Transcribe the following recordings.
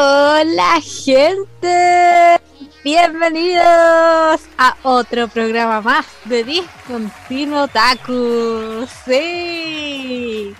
Hola gente, bienvenidos a otro programa más de Discontinuo Otaku. Sí,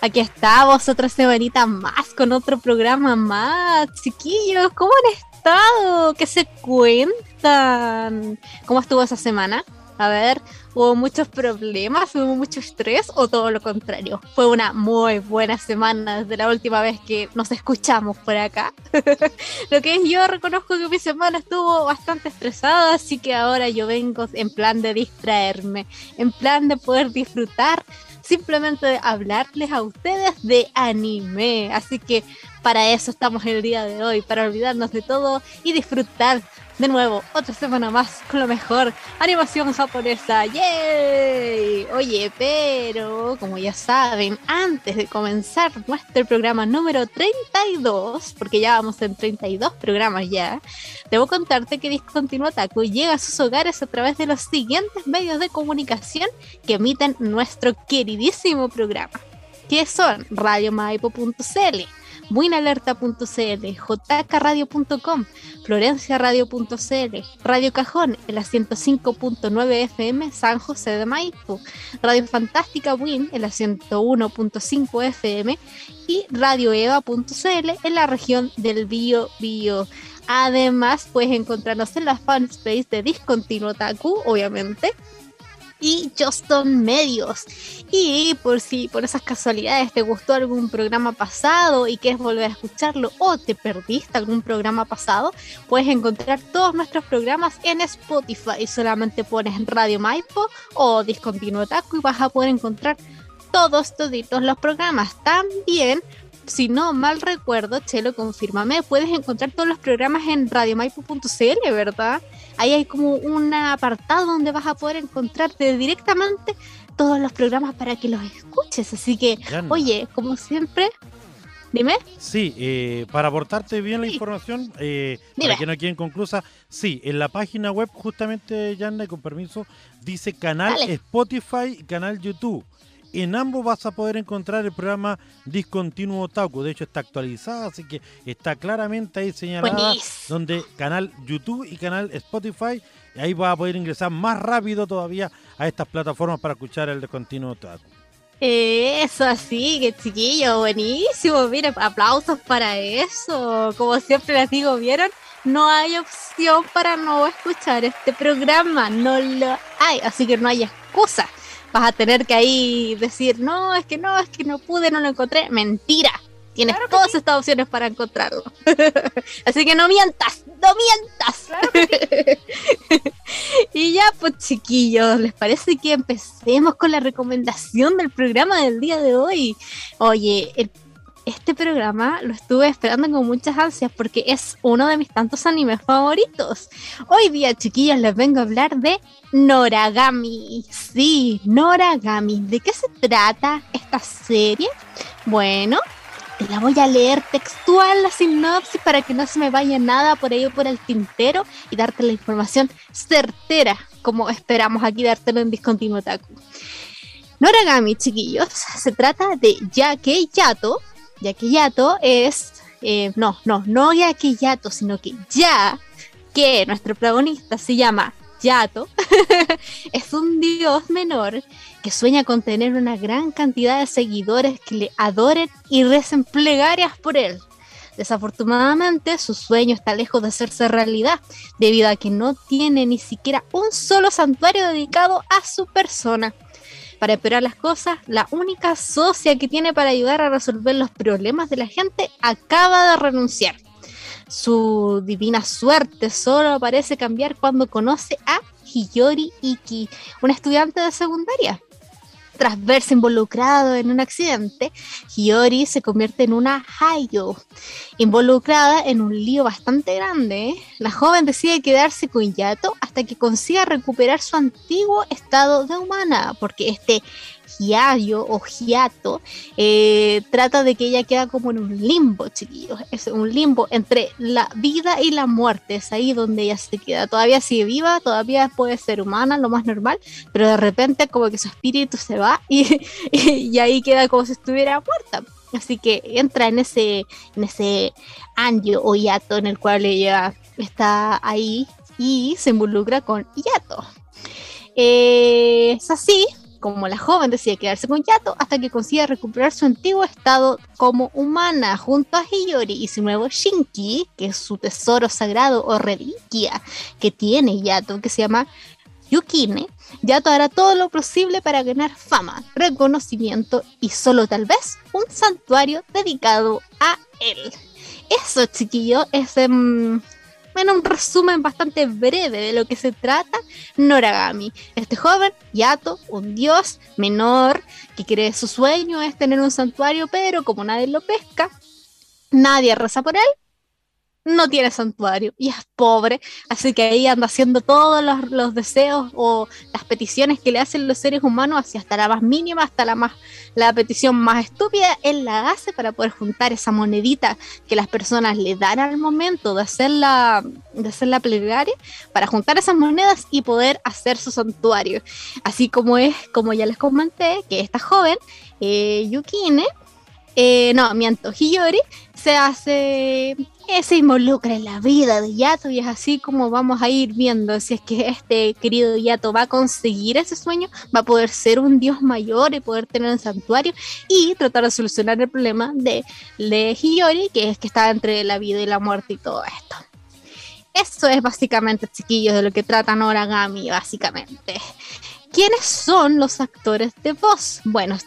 aquí estamos otra semanita más con otro programa más. Chiquillos, ¿cómo han estado? ¿Qué se cuentan? ¿Cómo estuvo esa semana? A ver, ¿hubo muchos problemas? ¿Hubo mucho estrés? ¿O todo lo contrario? Fue una muy buena semana desde la última vez que nos escuchamos por acá. lo que es yo reconozco que mi semana estuvo bastante estresada, así que ahora yo vengo en plan de distraerme, en plan de poder disfrutar simplemente de hablarles a ustedes de anime. Así que para eso estamos el día de hoy, para olvidarnos de todo y disfrutar de nuevo, otra semana más con lo mejor. Animación japonesa. ¡Yay! Oye, pero como ya saben, antes de comenzar nuestro programa número 32, porque ya vamos en 32 programas ya, debo contarte que Discontinuo Taku llega a sus hogares a través de los siguientes medios de comunicación que emiten nuestro queridísimo programa, que son radiomaipo.cl buinalerta.cl, jkradio.com, florenciaradio.cl, Radio Cajón, el 105.9 FM San José de Maipo, Radio Fantástica Win, el 101.5 FM y radioeva.cl en la región del Bio Bio. Además, puedes encontrarnos en la fanspace de Discontinuo Taku, obviamente, y Justin Medios. Y por si por esas casualidades te gustó algún programa pasado y quieres volver a escucharlo o te perdiste algún programa pasado, puedes encontrar todos nuestros programas en Spotify. Solamente pones Radio Maipo o Discontinuo Taco y vas a poder encontrar todos, toditos los programas. También si no mal recuerdo, Chelo, confírmame, puedes encontrar todos los programas en radiomaipo.cl, ¿verdad? Ahí hay como un apartado donde vas a poder encontrarte directamente todos los programas para que los escuches. Así que, oye, como siempre, Dime. Sí, eh, para aportarte bien la información, eh, para que no queden conclusa, sí, en la página web, justamente, Yanna, con permiso, dice canal Spotify canal YouTube. En ambos vas a poder encontrar el programa Discontinuo Otaku. De hecho, está actualizado, así que está claramente ahí señalada donde canal YouTube y canal Spotify. Y ahí vas a poder ingresar más rápido todavía a estas plataformas para escuchar el Discontinuo Otaku. Eso así, que chiquillo, buenísimo. Mire, aplausos para eso. Como siempre les digo, ¿vieron? No hay opción para no escuchar este programa. No lo hay. Así que no hay excusa vas a tener que ahí decir, no, es que no, es que no pude, no lo encontré. Mentira. Tienes todas estas opciones para encontrarlo. Así que no mientas, no mientas. y ya, pues chiquillos, ¿les parece que empecemos con la recomendación del programa del día de hoy? Oye, el este programa lo estuve esperando con muchas ansias porque es uno de mis tantos animes favoritos. Hoy día, chiquillos, les vengo a hablar de Noragami. Sí, Noragami. ¿De qué se trata esta serie? Bueno, te la voy a leer textual la sinopsis para que no se me vaya nada por ello por el tintero y darte la información certera, como esperamos aquí dártelo en Discontinuo Taku. Noragami, chiquillos, se trata de Yake Yato, Yato es, eh, no, no, no Yato, sino que Ya, que nuestro protagonista se llama Yato, es un dios menor que sueña con tener una gran cantidad de seguidores que le adoren y recen plegarias por él. Desafortunadamente, su sueño está lejos de hacerse realidad, debido a que no tiene ni siquiera un solo santuario dedicado a su persona. Para esperar las cosas, la única socia que tiene para ayudar a resolver los problemas de la gente acaba de renunciar. Su divina suerte solo parece cambiar cuando conoce a Hiyori Iki, una estudiante de secundaria. Tras verse involucrado en un accidente, Hiyori se convierte en una Hayo. Involucrada en un lío bastante grande, la joven decide quedarse con Yato hasta que consiga recuperar su antiguo estado de humana, porque este Hiayo o Hiato, eh, trata de que ella queda como en un limbo, chiquillos. Es un limbo entre la vida y la muerte. Es ahí donde ella se queda. Todavía sigue viva, todavía puede ser humana, lo más normal, pero de repente como que su espíritu se va y, y, ahí queda como si estuviera muerta. Así que entra en ese, en ese anjo o hiato en el cual ella está ahí y se involucra con hiato. Eh, es así como la joven decide quedarse con Yato hasta que consiga recuperar su antiguo estado como humana junto a Hiyori y su nuevo Shinki, que es su tesoro sagrado o reliquia que tiene Yato, que se llama Yukine. Yato hará todo lo posible para ganar fama, reconocimiento y solo tal vez un santuario dedicado a él. Eso, chiquillo, es um, en un resumen bastante breve de lo que se trata Noragami. Este joven, Yato, un dios menor, que cree su sueño es tener un santuario, pero como nadie lo pesca, nadie reza por él, no tiene santuario y es pobre, así que ahí anda haciendo todos los, deseos o las peticiones que le hacen los seres humanos, así hasta la más mínima, hasta la más la petición más estúpida, él la hace para poder juntar esa monedita que las personas le dan al momento de hacer la, de hacer la plegaria, para juntar esas monedas y poder hacer su santuario. Así como es, como ya les comenté, que esta joven, eh, Yukine, eh, no, miento, Hiyori, se hace se involucra en la vida de Yato y es así como vamos a ir viendo si es que este querido Yato va a conseguir ese sueño, va a poder ser un dios mayor y poder tener un santuario y tratar de solucionar el problema de, de Hiyori, que es que está entre la vida y la muerte y todo esto. Eso es básicamente, chiquillos, de lo que trata Noragami, básicamente. ¿Quiénes son los actores de voz? Bueno,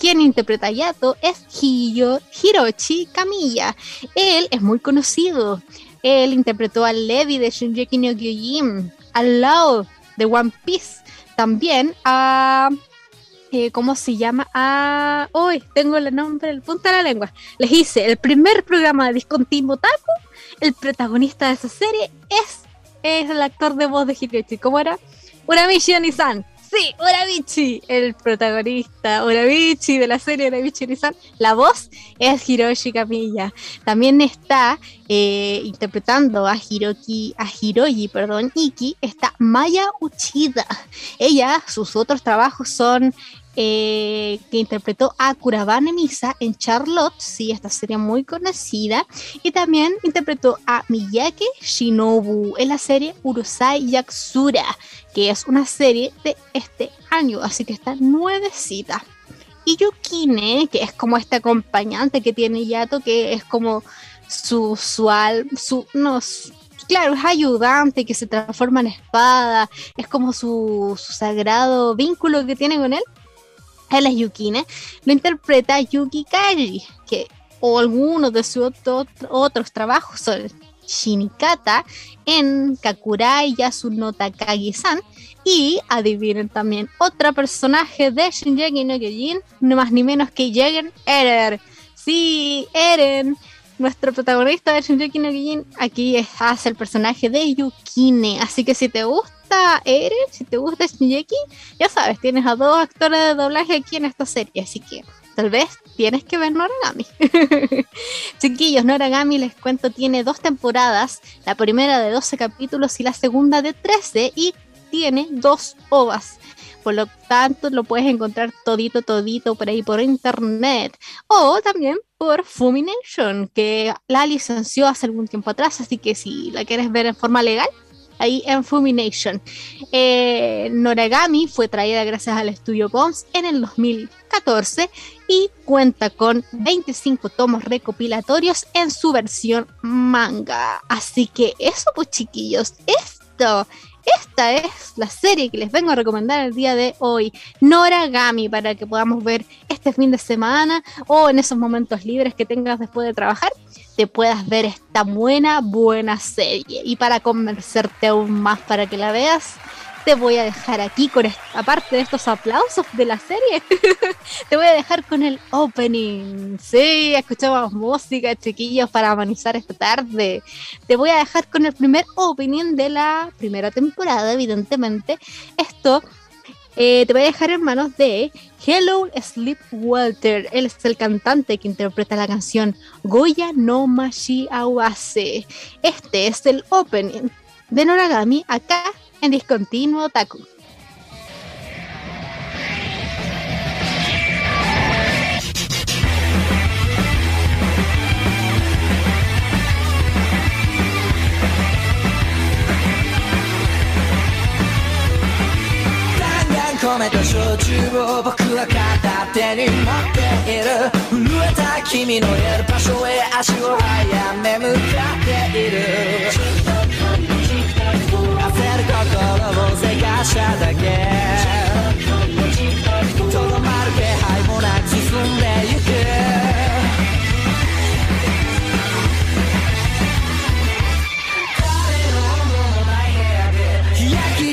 quien interpreta a Yato es Hiroshi Kamiya. Él es muy conocido. Él interpretó a Levi de Shingeki no Kyojin, al lado de One Piece. También a eh, ¿cómo se llama? Ah, hoy tengo el nombre, el punto de la lengua. Les hice el primer programa de Discontinuo Taku. El protagonista de esa serie es, es el actor de voz de Hiroshi. ¿Cómo era? Uramichi Onisan. Sí, Urabichi, el protagonista, Urabichi de la serie Urabichi Nizan. La voz es Hiroshi Kamiya. También está eh, interpretando a Hiroki, a Hiroyi, perdón, Iki, está Maya Uchida. Ella, sus otros trabajos son eh, que interpretó a Kurabane Misa en Charlotte, sí, esta serie muy conocida, y también interpretó a Miyake Shinobu en la serie Urusai Yaksura, que es una serie de este año, así que está nuevecita. Y Yukine, que es como este acompañante que tiene Yato, que es como su, usual, su, no, claro, es ayudante que se transforma en espada, es como su, su sagrado vínculo que tiene con él él es Yukine, lo interpreta Yuki Kaji, que o algunos de sus otros trabajos son Shinikata en Kakurai Yasuno Takagi-san y adivinen también otro personaje de Shinjeki no Kyojin, no más ni menos que Jagen Eren. Sí, Eren, nuestro protagonista de Shinjeki no Kyojin, aquí hace el personaje de Yukine, así que si te gusta Eren, si te gusta Shinjeki, ya sabes, tienes a dos actores de doblaje aquí en esta serie, así que tal vez tienes que ver Noragami. Chiquillos, Noragami, les cuento, tiene dos temporadas, la primera de 12 capítulos y la segunda de 13, y tiene dos ovas. Por lo tanto, lo puedes encontrar todito, todito por ahí por internet. O también por Fumination, que la licenció hace algún tiempo atrás. Así que si la quieres ver en forma legal, ahí en Fumination. Eh, Noragami fue traída gracias al estudio Bones en el 2014 y cuenta con 25 tomos recopilatorios en su versión manga. Así que eso pues chiquillos, esto esta es la serie que les vengo a recomendar el día de hoy, Noragami, para que podamos ver este fin de semana o en esos momentos libres que tengas después de trabajar, te puedas ver esta buena, buena serie. Y para convencerte aún más para que la veas, te voy a dejar aquí con aparte de estos aplausos de la serie, te voy a dejar con el opening. Sí, escuchamos música, chiquillos, para amenizar esta tarde. Te voy a dejar con el primer opening de la primera temporada, evidentemente. Esto eh, te voy a dejar en manos de Hello Sleep Walter. Él es el cantante que interpreta la canción Goya no Mashi Awase. Este es el opening de Noragami acá en Discontinuo Taku. 込めた焼酎を僕は片手に持っている震えた君のいる場所へ足を早め向かっている焦る 心をせかしただけ。とどまる気配もなく進んでゆく。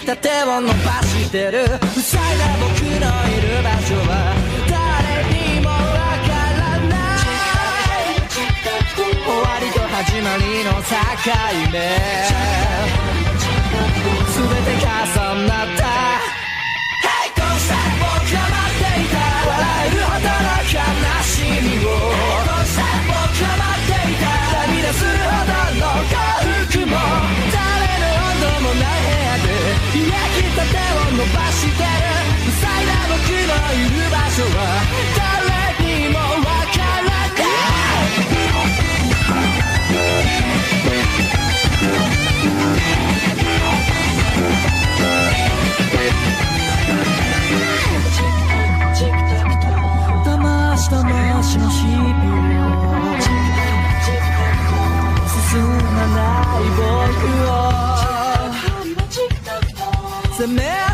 た手を伸ばしてる。塞いだ僕のいる場所は誰にもわからない。終わりと始まりの境目。焼きたてを伸ばしてる塞いだ僕のいる場所は責め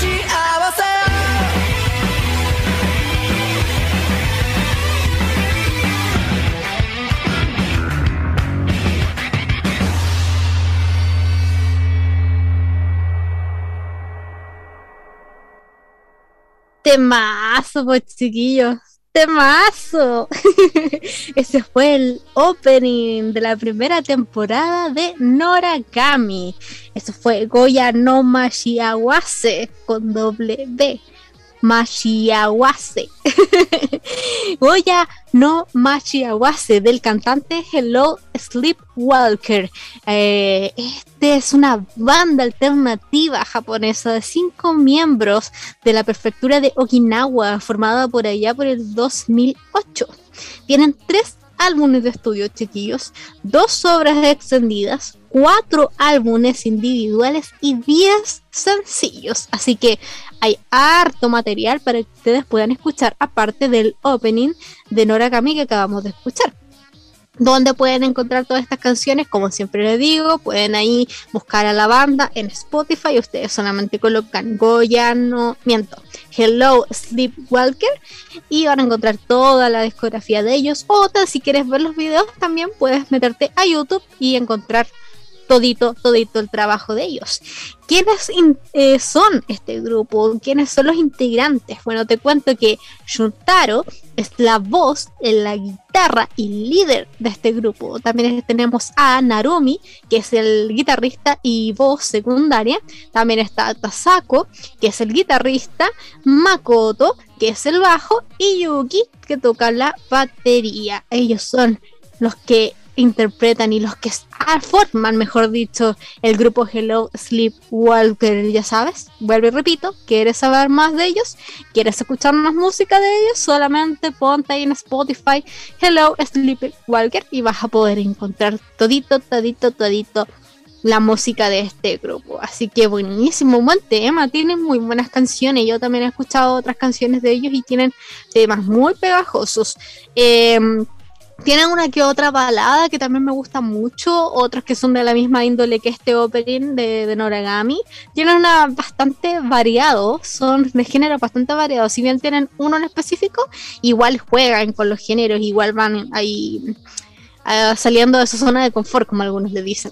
Temazo, pues chiquillos. Temazo. Ese fue el opening de la primera temporada de Noragami. Eso fue Goya no Mashiawase con doble B. Mashiawase. Goya no Mashiawase del cantante Hello Sleepwalker. Eh, este es una banda alternativa japonesa de cinco miembros de la prefectura de Okinawa, formada por allá por el 2008. Tienen tres álbumes de estudio, chiquillos, dos obras extendidas, cuatro álbumes individuales y diez sencillos. Así que hay harto material para que ustedes puedan escuchar, aparte del opening de Nora Kami que acabamos de escuchar. Donde pueden encontrar todas estas canciones, como siempre les digo, pueden ahí buscar a la banda en Spotify. Ustedes solamente colocan Goya, no miento, Hello Sleepwalker y van a encontrar toda la discografía de ellos. O si quieres ver los videos, también puedes meterte a YouTube y encontrar todito, todito el trabajo de ellos. ¿Quiénes eh, son este grupo? ¿Quiénes son los integrantes? Bueno, te cuento que Shuntaro es la voz, la guitarra y líder de este grupo. También tenemos a Narumi, que es el guitarrista y voz secundaria. También está Tasako, que es el guitarrista. Makoto, que es el bajo. Y Yuki, que toca la batería. Ellos son los que interpretan y los que forman, mejor dicho, el grupo Hello Sleep Walker, ya sabes, vuelvo y repito, quieres saber más de ellos, quieres escuchar más música de ellos, solamente ponte ahí en Spotify Hello Sleep Walker y vas a poder encontrar todito, todito, todito la música de este grupo. Así que buenísimo, buen tema, tienen muy buenas canciones. Yo también he escuchado otras canciones de ellos y tienen temas muy pegajosos. Em, tienen una que otra balada que también me gusta mucho, otras que son de la misma índole que este opening de, Noragami. Tienen una bastante variado, son de género bastante variado. Si bien tienen uno en específico, igual juegan con los géneros, igual van ahí Ah, saliendo de su zona de confort, como algunos le dicen.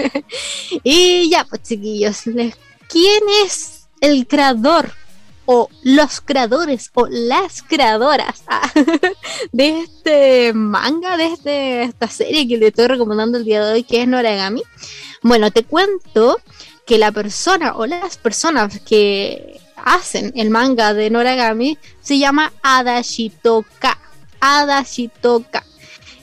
y ya, pues chiquillos, ¿quién es el creador o los creadores o las creadoras ah, de este manga, de este, esta serie que le estoy recomendando el día de hoy, que es Noragami? Bueno, te cuento que la persona o las personas que hacen el manga de Noragami se llama Adashitoka. Adashitoka.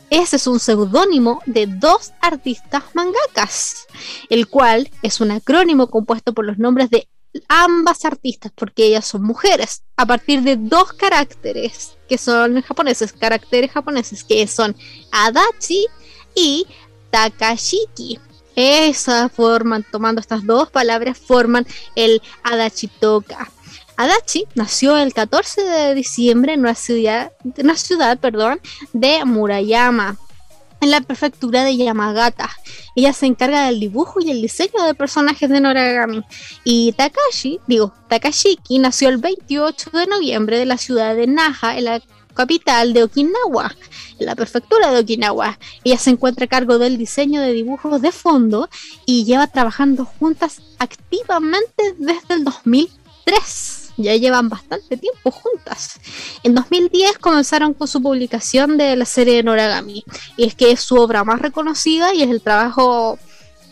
Ese es un seudónimo de dos artistas mangakas, el cual es un acrónimo compuesto por los nombres de ambas artistas, porque ellas son mujeres, a partir de dos caracteres que son japoneses, caracteres japoneses, que son Adachi y Takashiki. Esa forman, tomando estas dos palabras, forman el Adachitoka. Adachi nació el 14 de diciembre en una ciudad, una ciudad perdón, de Murayama, en la prefectura de Yamagata. Ella se encarga del dibujo y el diseño de personajes de Noragami. Y Takashi, digo, Takashiki nació el 28 de noviembre de la ciudad de Naha, en la capital de Okinawa, en la prefectura de Okinawa. Ella se encuentra a cargo del diseño de dibujos de fondo y lleva trabajando juntas activamente desde el 2003 ya llevan bastante tiempo juntas. En 2010 comenzaron con su publicación de la serie Noragami, y es que es su obra más reconocida y es el trabajo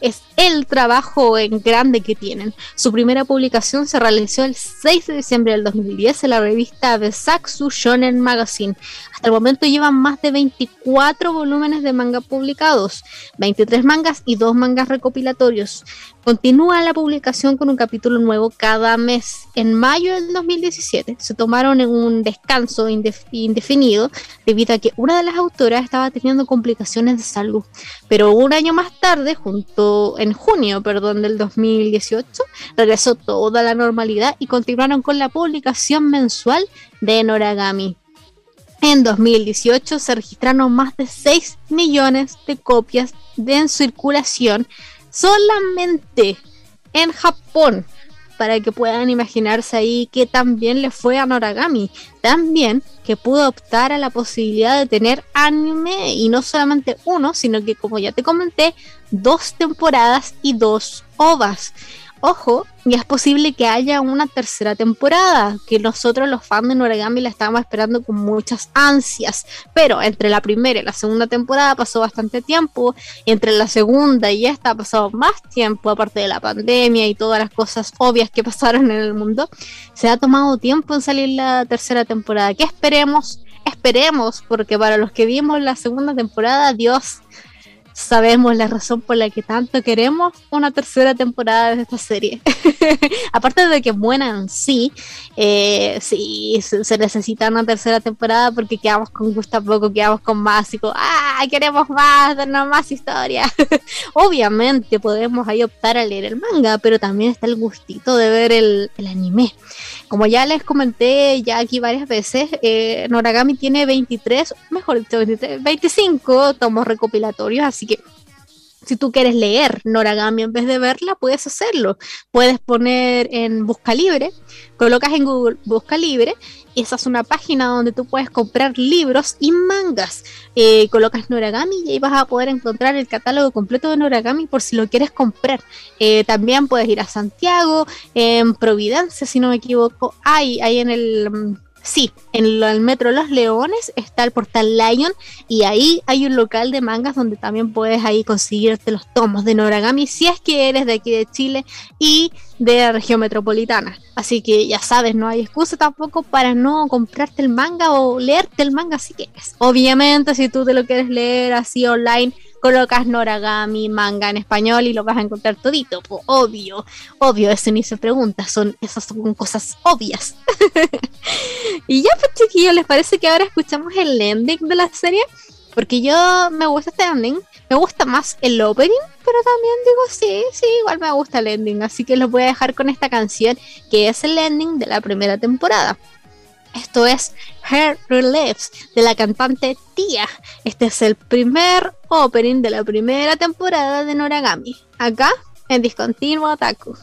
es el trabajo en grande que tienen. Su primera publicación se realizó el 6 de diciembre del 2010 en la revista Besaksu Shonen Magazine. Hasta el momento llevan más de 24 volúmenes de manga publicados, 23 mangas y 2 mangas recopilatorios. Continúa la publicación con un capítulo nuevo cada mes. En mayo del 2017 se tomaron un descanso indefinido debido a que una de las autoras estaba teniendo complicaciones de salud. Pero un año más tarde, junto en junio, perdón, del 2018, regresó toda la normalidad y continuaron con la publicación mensual de Noragami. En 2018 se registraron más de 6 millones de copias de en circulación solamente en Japón, para que puedan imaginarse ahí que también le fue a Noragami. También que pudo optar a la posibilidad de tener anime y no solamente uno, sino que como ya te comenté, dos temporadas y dos ovas. Ojo, y es posible que haya una tercera temporada, que nosotros los fans de Noragami la estábamos esperando con muchas ansias, pero entre la primera y la segunda temporada pasó bastante tiempo, entre la segunda y esta ha pasado más tiempo, aparte de la pandemia y todas las cosas obvias que pasaron en el mundo, se ha tomado tiempo en salir la tercera temporada. ¿Qué esperemos? Esperemos, porque para los que vimos la segunda temporada, Dios sabemos la razón por la que tanto queremos una tercera temporada de esta serie. Aparte de que buena en sí, eh, sí, se, necesita una tercera temporada porque quedamos con gusto poco, quedamos con más y ¡ah! Queremos más, darnos más historia. Obviamente podemos ahí optar a leer el manga, pero también está el gustito de ver el, el anime. Como ya les comenté ya aquí varias veces, eh, Noragami tiene 23, mejor dicho, 25 tomos recopilatorios, así que si tú quieres leer Noragami en vez de verla, puedes hacerlo. Puedes poner en Busca Libre, colocas en Google Busca Libre, y esa es una página donde tú puedes comprar libros y mangas. Eh, colocas Noragami y ahí vas a poder encontrar el catálogo completo de Noragami por si lo quieres comprar. Eh, también puedes ir a Santiago, en Providencia, si no me equivoco, hay, hay en el Sí, en el Metro Los Leones está el portal Lion y ahí hay un local de mangas donde también puedes ahí conseguirte los tomos de Noragami si es que eres de aquí de Chile y de la región metropolitana. Así que ya sabes, no hay excusa tampoco para no comprarte el manga o leerte el manga si quieres. Obviamente, si tú te lo quieres leer así online, colocas Noragami manga en español y lo vas a encontrar todito. obvio, obvio, eso ni se pregunta, son, esas son cosas obvias. y ya, pues chiquillos, ¿les parece que ahora escuchamos el ending de la serie? Porque yo me gusta este ending, me gusta más el opening, pero también digo sí, sí, igual me gusta el ending, así que los voy a dejar con esta canción que es el ending de la primera temporada. Esto es Her Reliefs de la cantante Tia. Este es el primer opening de la primera temporada de Noragami. Acá en Discontinuo Otaku.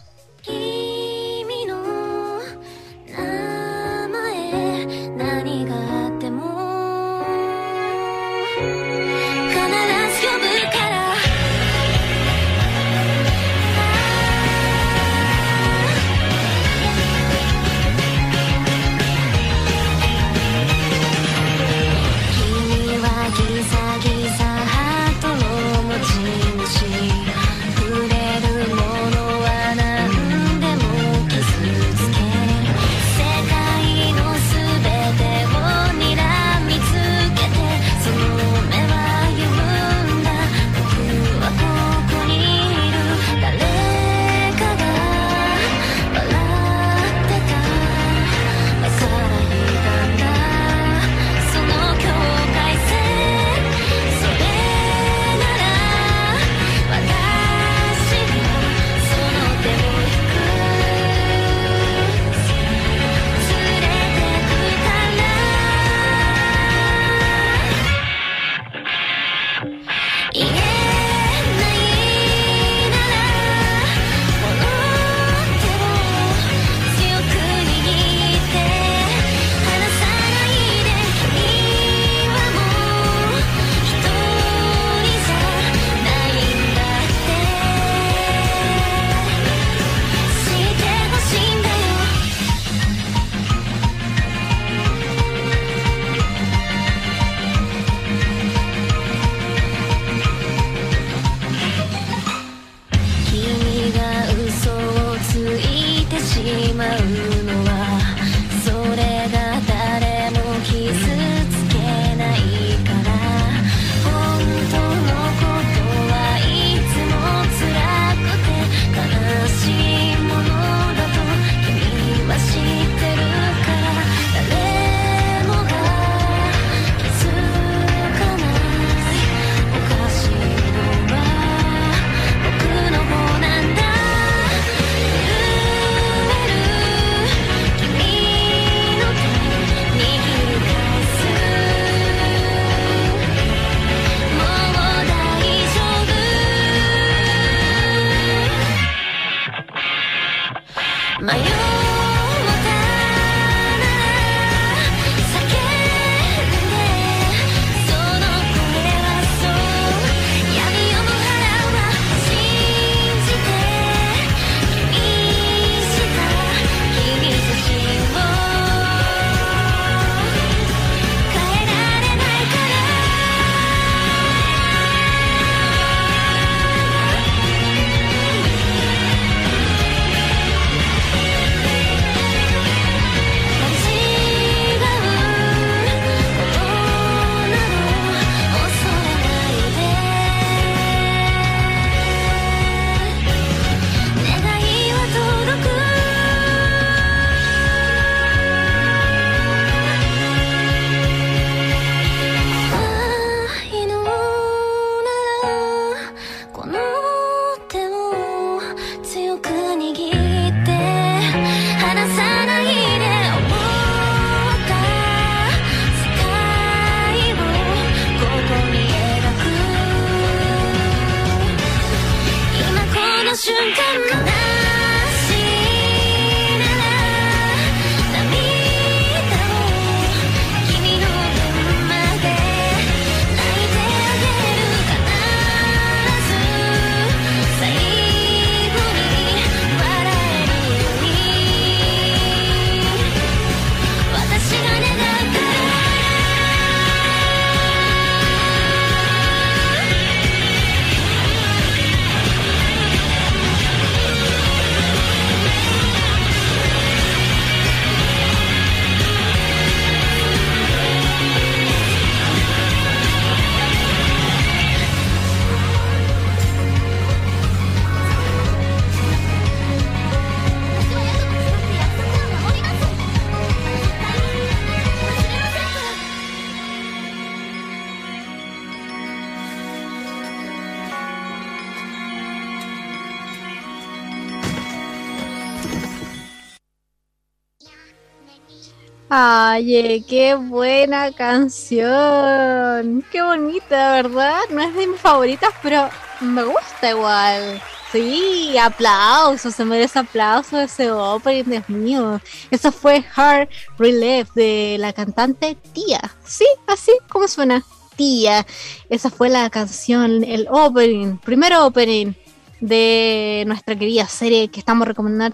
Ay, qué buena canción. Qué bonita, ¿verdad? No es de mis favoritas, pero me gusta igual. Sí, aplausos, se merece aplausos ese opening, Dios mío. Eso fue Hard Relief de la cantante Tía. Sí, así como suena, Tía. Esa fue la canción, el opening, primero opening de nuestra querida serie que estamos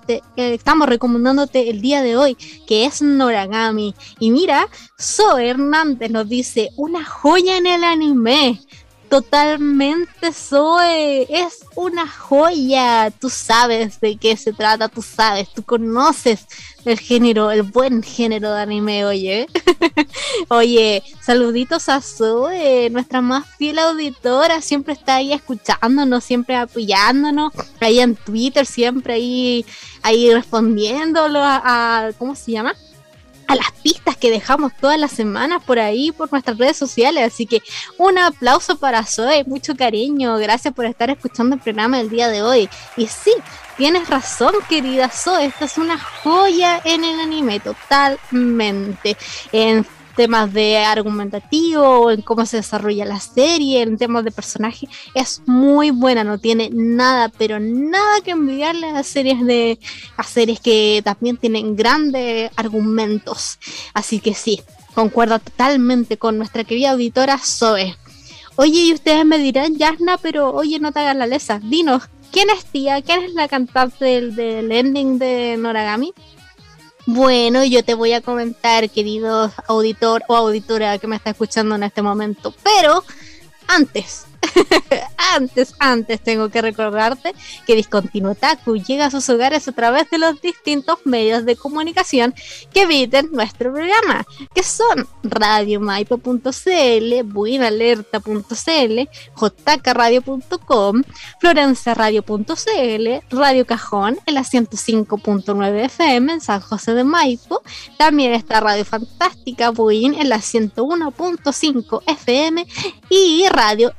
eh, estamos recomendándote el día de hoy, que es Noragami. Y mira, Zoe Hernández nos dice una joya en el anime. Totalmente Zoe, es una joya. Tú sabes de qué se trata, tú sabes, tú conoces el género, el buen género de anime, oye. oye, saluditos a Zoe, nuestra más fiel auditora, siempre está ahí escuchándonos, siempre apoyándonos, ahí en Twitter, siempre ahí, ahí respondiéndolo a ¿cómo se llama? Las pistas que dejamos todas las semanas por ahí, por nuestras redes sociales. Así que un aplauso para Zoe, mucho cariño, gracias por estar escuchando el programa del día de hoy. Y sí, tienes razón, querida Zoe, esta es una joya en el anime, totalmente. En temas de argumentativo, en cómo se desarrolla la serie, en temas de personaje, es muy buena, no tiene nada, pero nada que envidiarle a series de a series que también tienen grandes argumentos. Así que sí, concuerdo totalmente con nuestra querida auditora Zoe. Oye, y ustedes me dirán, Yasna, pero oye, no te hagas la lesa. Dinos, ¿quién es tía? ¿Quién es la cantante del, del ending de Noragami? Bueno, yo te voy a comentar, querido auditor o auditora que me está escuchando en este momento, pero antes, antes, antes tengo que recordarte que Discontinuo Taku llega a sus hogares a través de los distintos medios de comunicación que eviten nuestro programa, que son radiomaipo.cl, buinalerta.cl, jkradio.com, florenciaradio.cl, Radio Cajón en la 105.9 FM en San José de Maipo, también está Radio Fantástica Buin en la 101.5 FM y Radio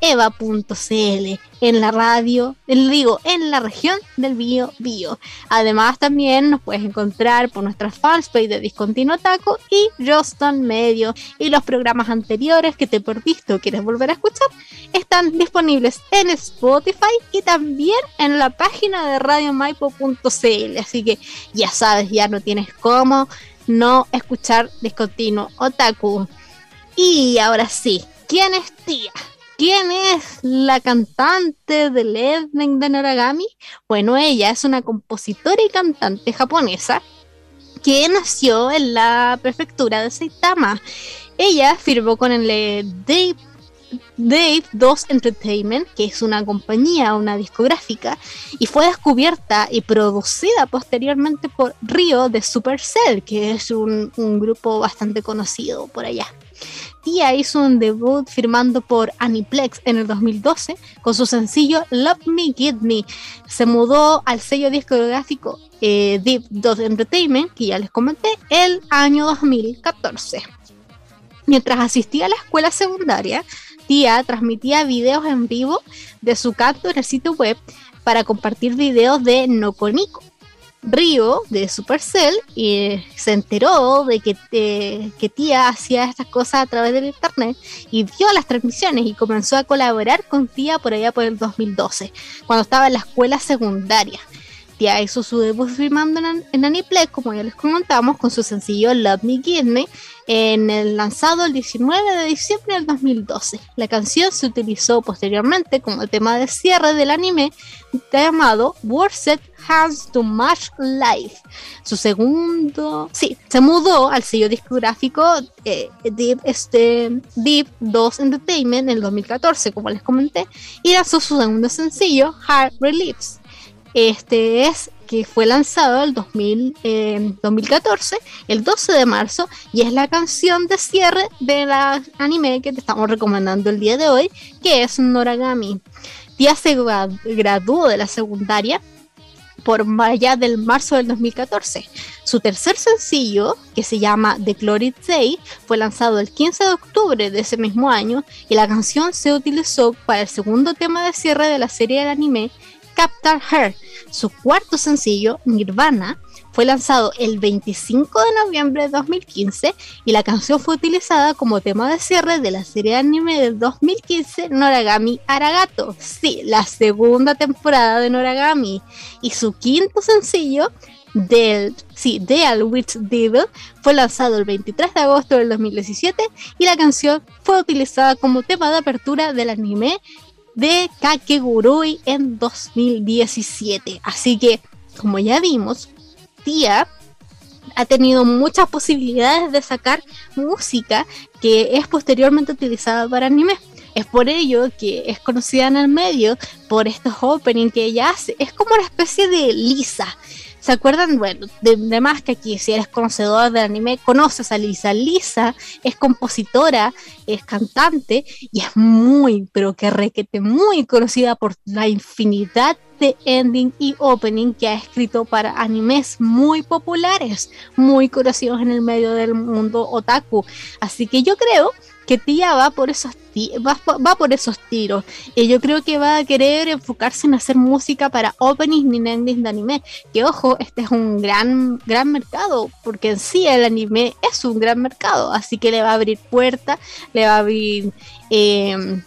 En la radio, digo, en la región del Bio Bio. Además también nos puedes encontrar por nuestras fanpage de Discontinuo Taco y Joston Medio y los programas anteriores que te perdiste o quieres volver a escuchar están disponibles en Spotify y también en la página de radiomaipo.cl. Así que ya sabes, ya no tienes cómo no escuchar Discontinuo Otaku. Y ahora sí, ¿quién es tía? ¿Quién es la cantante del Edmund de Noragami? Bueno, ella es una compositora y cantante japonesa que nació en la prefectura de Saitama. Ella firmó con el eh, Dave, Dave 2 Entertainment, que es una compañía, una discográfica, y fue descubierta y producida posteriormente por Rio de Supercell, que es un grupo bastante conocido por allá. Tia hizo un debut firmando por Aniplex en el 2012 con su sencillo Love Me, Give Me. Se mudó al sello discográfico eh, Deep Dot Entertainment, que ya les comenté, el año 2014. Mientras asistía a la escuela secundaria, Tia transmitía videos en vivo de su canto en el sitio web para compartir videos de Noconiko, Río de Supercell y se enteró de que, que Tía hacía estas cosas a través del internet y vio las transmisiones y comenzó a colaborar con Tía por allá por el 2012, cuando estaba en la escuela secundaria. Tía hizo su debut filmando en, en Aniplex, como ya les comentamos, con su sencillo Love Me Give Me, en el lanzado el 19 de diciembre del 2012. La canción se utilizó posteriormente como tema de cierre del anime llamado Worset Has to Much Life. Su segundo, sí, se mudó al sello discográfico eh, Deep, este, Deep 2 Entertainment en el 2014, como les comenté, y lanzó su segundo sencillo, Hard Reliefs. Este es que fue lanzado el 2014, el 12 de marzo, y es la canción de cierre de la anime que te estamos recomendando el día de hoy, que es Noragami. Tía se graduó de la secundaria por allá del marzo del 2014. Su tercer sencillo, que se llama The Glory Day, fue lanzado el 15 de octubre de ese mismo año y la canción se utilizó para el segundo tema de cierre de la serie del anime Captain Her. Su cuarto sencillo, Nirvana, fue lanzado el 25 de noviembre de 2015 y la canción fue utilizada como tema de cierre de la serie de anime del 2015 Noragami Aragato. Sí, la segunda temporada de Noragami. Y su quinto sencillo, del, sí, Deal with Devil, fue lanzado el 23 de agosto del 2017 y la canción fue utilizada como tema de apertura del anime de Kakegurui en 2017. Así que, como ya vimos, Tía ha tenido muchas posibilidades de sacar música que es posteriormente utilizada para anime. Es por ello que es conocida en el medio por estos openings que ella hace. Es como una especie de Lisa. ¿Se acuerdan? Bueno, de, más que aquí, si eres conocedor del anime, conoces a Lisa. Lisa es compositora, es cantante y es muy, pero que requete, muy conocida por la infinidad de ending y opening que ha escrito para animes muy populares, muy conocidos en el medio del mundo otaku. Así que yo creo que Tía va por esos va, va, por esos tiros. Y yo creo que va a querer enfocarse en hacer música para openings ni endings de anime. Que ojo este es un gran gran mercado porque en sí el anime es un gran mercado. Así que le va a abrir puertas le va a abrir eh,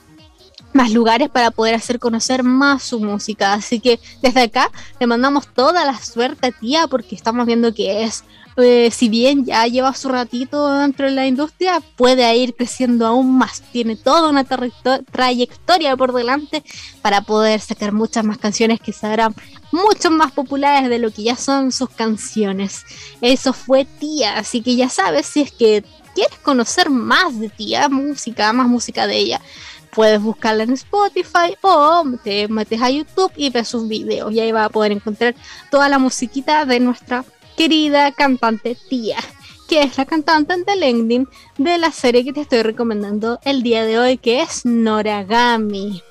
más lugares para poder hacer conocer más su música. Así que desde acá le mandamos toda la suerte a tía porque estamos viendo que es, eh, si bien ya lleva su ratito dentro de la industria, puede ir creciendo aún más. Tiene toda una trayectoria por delante para poder sacar muchas más canciones que serán mucho más populares de lo que ya son sus canciones. Eso fue tía, así que ya sabes si es que quieres conocer más de tía, música, más música de ella puedes buscarla en Spotify o te metes a YouTube y ves sus videos y ahí vas a poder encontrar toda la musiquita de nuestra querida cantante tía que es la cantante del ending de la serie que te estoy recomendando el día de hoy, que es Noragami.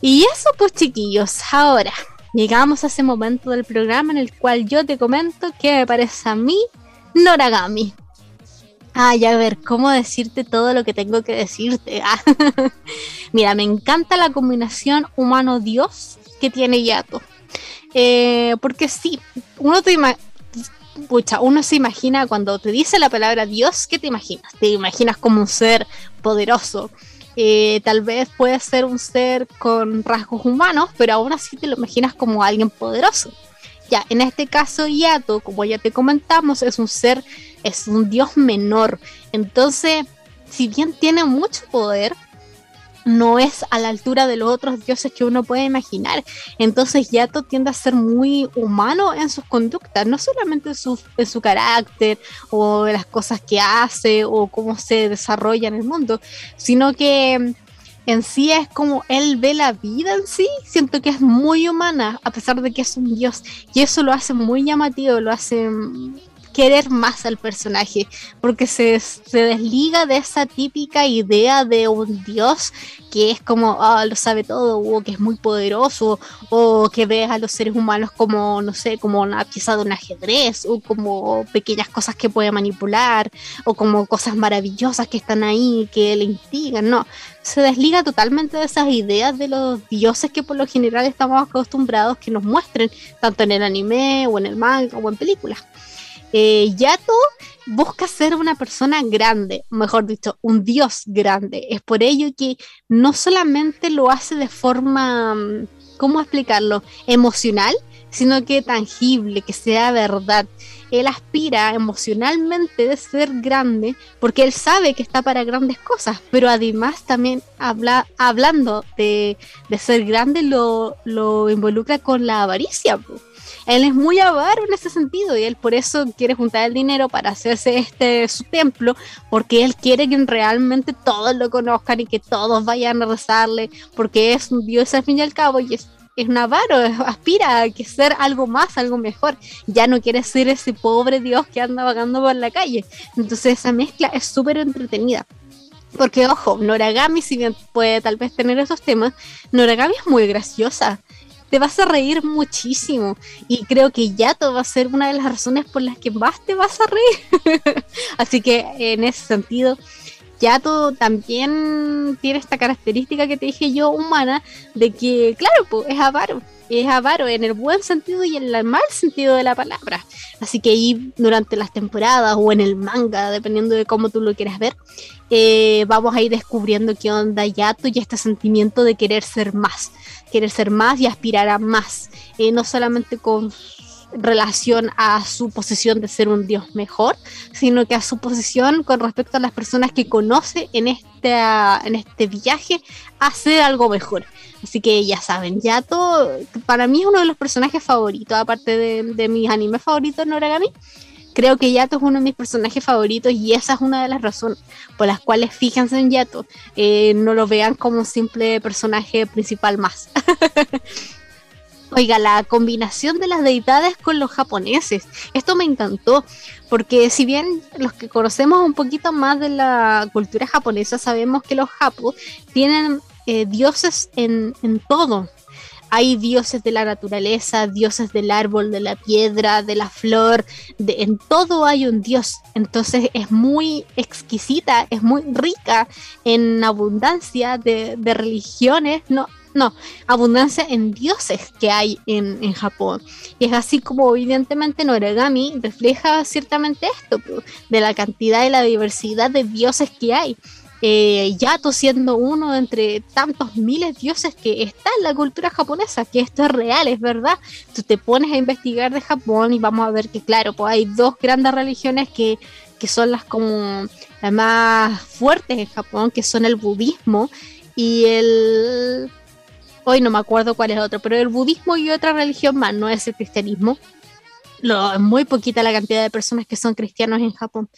Y eso pues chiquillos, ahora llegamos a ese momento del programa en el cual yo te comento que me parece a mí Noragami. Ay, a ver, ¿cómo decirte todo lo que tengo que decirte? Ah, mira, me encanta la combinación humano-dios que tiene Yato. Eh, porque sí, uno te Pucha, uno se imagina cuando te dice la palabra Dios, ¿qué te imaginas? Te imaginas como un ser poderoso. Eh, tal vez puede ser un ser con rasgos humanos, pero aún así te lo imaginas como alguien poderoso. Ya, en este caso, Yato, como ya te comentamos, es un ser es un dios menor. Entonces, si bien tiene mucho poder, no es a la altura de los otros dioses que uno puede imaginar. Entonces Yato tiende a ser muy humano en sus conductas, no solamente en su, su carácter o las cosas que hace o cómo se desarrolla en el mundo, sino que en sí es como él ve la vida en sí, siento que es muy humana, a pesar de que es un dios, y eso lo hace muy llamativo, lo hace querer más al personaje, porque se, se desliga de esa típica idea de un dios que es como, ah, lo sabe todo, o que es muy poderoso, o que ve a los seres humanos como, no sé, como una pieza de un ajedrez, o como pequeñas cosas que puede manipular, o como cosas maravillosas que están ahí, que le instigan, no. Se desliga totalmente de esas ideas de los dioses que por lo general estamos acostumbrados que nos muestren, tanto en el anime, o en el manga, o en películas eh, Yato busca ser una persona grande, mejor dicho, un dios grande. Es por ello que no solamente lo hace de forma, mm, ¿cómo explicarlo?, emocional, sino que tangible, que sea verdad. Él aspira emocionalmente de ser grande porque él sabe que está para grandes cosas, pero además también habla, hablando de, ser grande lo, lo involucra con la avaricia él es muy avaro en ese sentido y él por eso quiere juntar el dinero para hacerse este su templo, porque él quiere que realmente todos lo conozcan y que todos vayan a rezarle, porque es un dios al fin y al cabo y es, es un avaro, aspira a que ser algo más, algo mejor. Ya no quiere ser ese pobre dios que anda vagando por la calle. Entonces esa mezcla es súper entretenida. Porque, ojo, Noragami, si bien puede tal vez tener esos temas, Noragami es muy graciosa te vas a reír muchísimo. Y creo que Yato va a ser una de las razones por las que más te vas a reír. Así que en ese sentido, Yato también tiene esta característica que te dije yo, humana, de que, claro, pues es avaro. Es avaro en el buen sentido y en el mal sentido de la palabra. Así que ahí durante las temporadas o en el manga, dependiendo de cómo tú lo quieras ver, eh, vamos a ir descubriendo qué onda Yato y este sentimiento de querer ser más, querer ser más y aspirar a más, eh, no solamente con relación a su posición de ser un dios mejor, sino que a su posición con respecto a las personas que conoce en este, en este viaje a hacer algo mejor. Así que ya saben, Yato para mí es uno de los personajes favoritos, aparte de, de mis animes favoritos Noragami. Creo que Yato es uno de mis personajes favoritos y esa es una de las razones por las cuales fíjense en Yato. Eh, no lo vean como un simple personaje principal más. Oiga, la combinación de las deidades con los japoneses. Esto me encantó, porque si bien los que conocemos un poquito más de la cultura japonesa sabemos que los japos tienen eh, dioses en, todo. Hay dioses de la naturaleza, dioses del árbol, de la piedra, de la flor, de, en todo hay un dios. Entonces es muy exquisita, es muy rica en abundancia de, de religiones, no, no, abundancia en dioses que hay en, en, Japón. Y es así como evidentemente Noragami refleja ciertamente esto, de la cantidad y la diversidad de dioses que hay eh, Yato siendo uno entre tantos miles de dioses que está en la cultura japonesa, que esto es real, es verdad. Tú te pones a investigar de Japón y vamos a ver que, claro, pues hay dos grandes religiones que, que son las como las más fuertes en Japón, que son el budismo y el... Hoy no me acuerdo cuál es otro, pero el budismo y otra religión más, no es el cristianismo. Lo, muy poquita la cantidad de personas que son cristianos en Japón.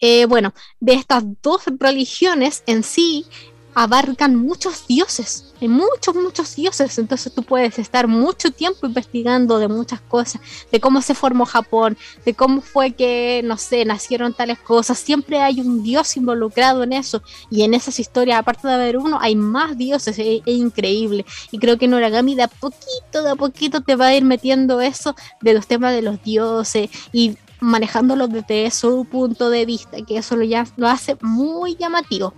Eh, bueno, de estas dos religiones en sí abarcan muchos dioses, muchos, muchos dioses. Entonces tú puedes estar mucho tiempo investigando de muchas cosas, de cómo se formó Japón, de cómo fue que, no sé, nacieron tales cosas. Siempre hay un dios involucrado en eso. Y en esas historias, aparte de haber uno, hay más dioses. Es, es increíble. Y creo que Noragami de a poquito, de a poquito te va a ir metiendo eso de los temas de los dioses y manejándolo desde su punto de vista, que eso lo, ya, lo hace muy llamativo.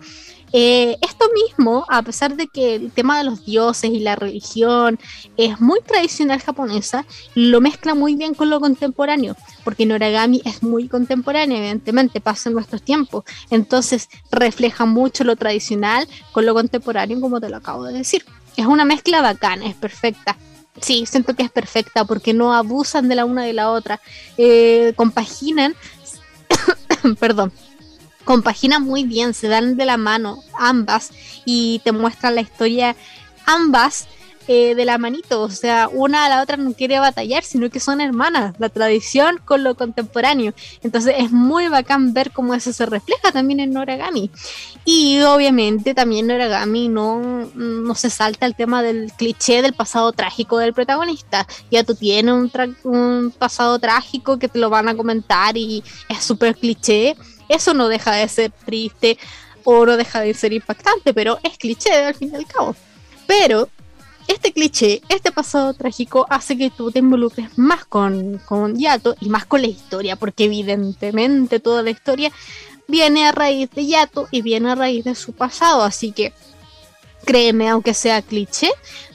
Eh, esto mismo, a pesar de que el tema de los dioses y la religión es muy tradicional japonesa, lo mezcla muy bien con lo contemporáneo, porque Noragami es muy contemporáneo, evidentemente, pasa en nuestros tiempos, entonces refleja mucho lo tradicional con lo contemporáneo, como te lo acabo de decir. Es una mezcla bacana, es perfecta. Sí, siento que es perfecta porque no abusan de la una de la otra. Eh, compaginan, perdón, compaginan muy bien, se dan de la mano ambas y te muestran la historia ambas eh, de la manito, o sea, una a la otra no quiere batallar, sino que son hermanas, la tradición con lo contemporáneo. Entonces es muy bacán ver cómo eso se refleja también en Noragami. Y obviamente también Noragami no, no se salta el tema del cliché del pasado trágico del protagonista. Ya tú tienes un, un pasado trágico que te lo van a comentar y es súper cliché. Eso no deja de ser triste o no deja de ser impactante, pero es cliché al fin y al cabo. Pero este cliché, este pasado trágico hace que tú te involucres más con, con Yato y más con la historia, porque evidentemente toda la historia viene a raíz de Yato y viene a raíz de su pasado, así que créeme, aunque sea cliché,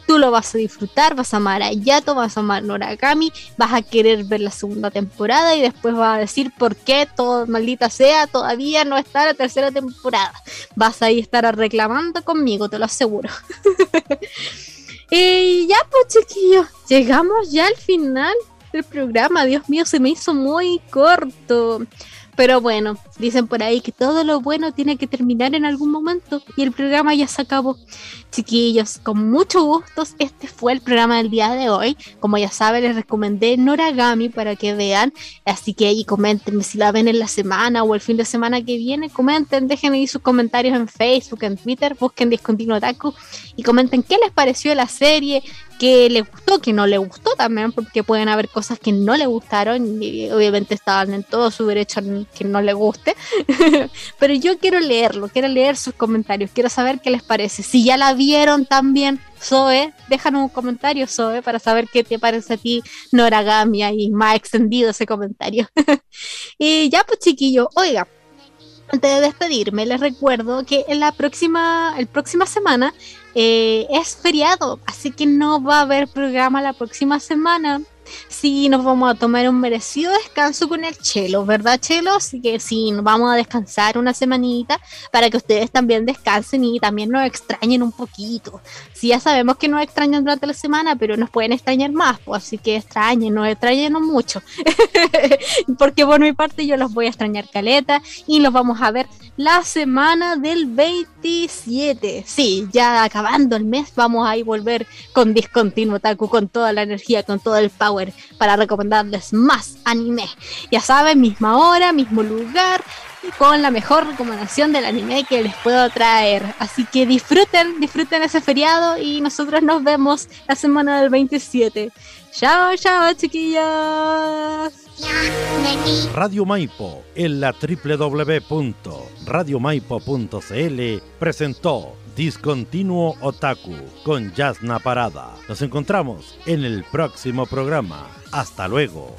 tú lo vas a disfrutar, vas a amar a Yato, vas a amar a Noragami, vas a querer ver la segunda temporada y después vas a decir por qué, todo, maldita sea, todavía no está la tercera temporada. Vas a ir estar reclamando conmigo, te lo aseguro. Y ya, pues chiquillos, llegamos ya al final del programa. Dios mío, se me hizo muy corto. Pero bueno, dicen por ahí que todo lo bueno tiene que terminar en algún momento y el programa ya se acabó. Chiquillos, con mucho gusto, este fue el programa del día de hoy. Como ya saben, les recomendé Noragami para que vean. Así que ahí comenten si la ven en la semana o el fin de semana que viene. Comenten, dejen ahí sus comentarios en Facebook, en Twitter, busquen Discontinuo Taku y comenten qué les pareció la serie, que le gustó, que no le gustó también, porque pueden haber cosas que no le gustaron y obviamente estaban en todo su derecho que no le guste. Pero yo quiero leerlo, quiero leer sus comentarios, quiero saber qué les parece. Si ya la vieron también, Zoe, déjanos un comentario, Zoe, para saber qué te parece a ti Noragamia y más extendido ese comentario. y ya pues chiquillo, oiga, antes de despedirme, les recuerdo que en la próxima, el próxima semana eh, es feriado, así que no va a haber programa la próxima semana sí nos vamos a tomar un merecido descanso con el Chelo, ¿verdad, Chelo? Así que sí, nos vamos a descansar una semanita para que ustedes también descansen y también nos extrañen un poquito. Sí, ya sabemos que nos extrañan durante la semana, pero nos pueden extrañar más, pues así que extrañen, nos extrañen mucho. Porque por mi parte yo los voy a extrañar caleta y los vamos a ver la semana del 27. Sí, ya acabando el mes, vamos a ir volver con Discontinuo Taku, con toda la energía, con todo el power para recomendarles más anime. Ya saben, misma hora, mismo lugar y con la mejor recomendación del anime que les puedo traer. Así que disfruten, disfruten ese feriado y nosotros nos vemos la semana del 27. Chao, chao, chiquillos. Radio Maipo en la www.radiomaipo.cl presentó Discontinuo Otaku con Yasna Parada. Nos encontramos en el próximo programa. Hasta luego.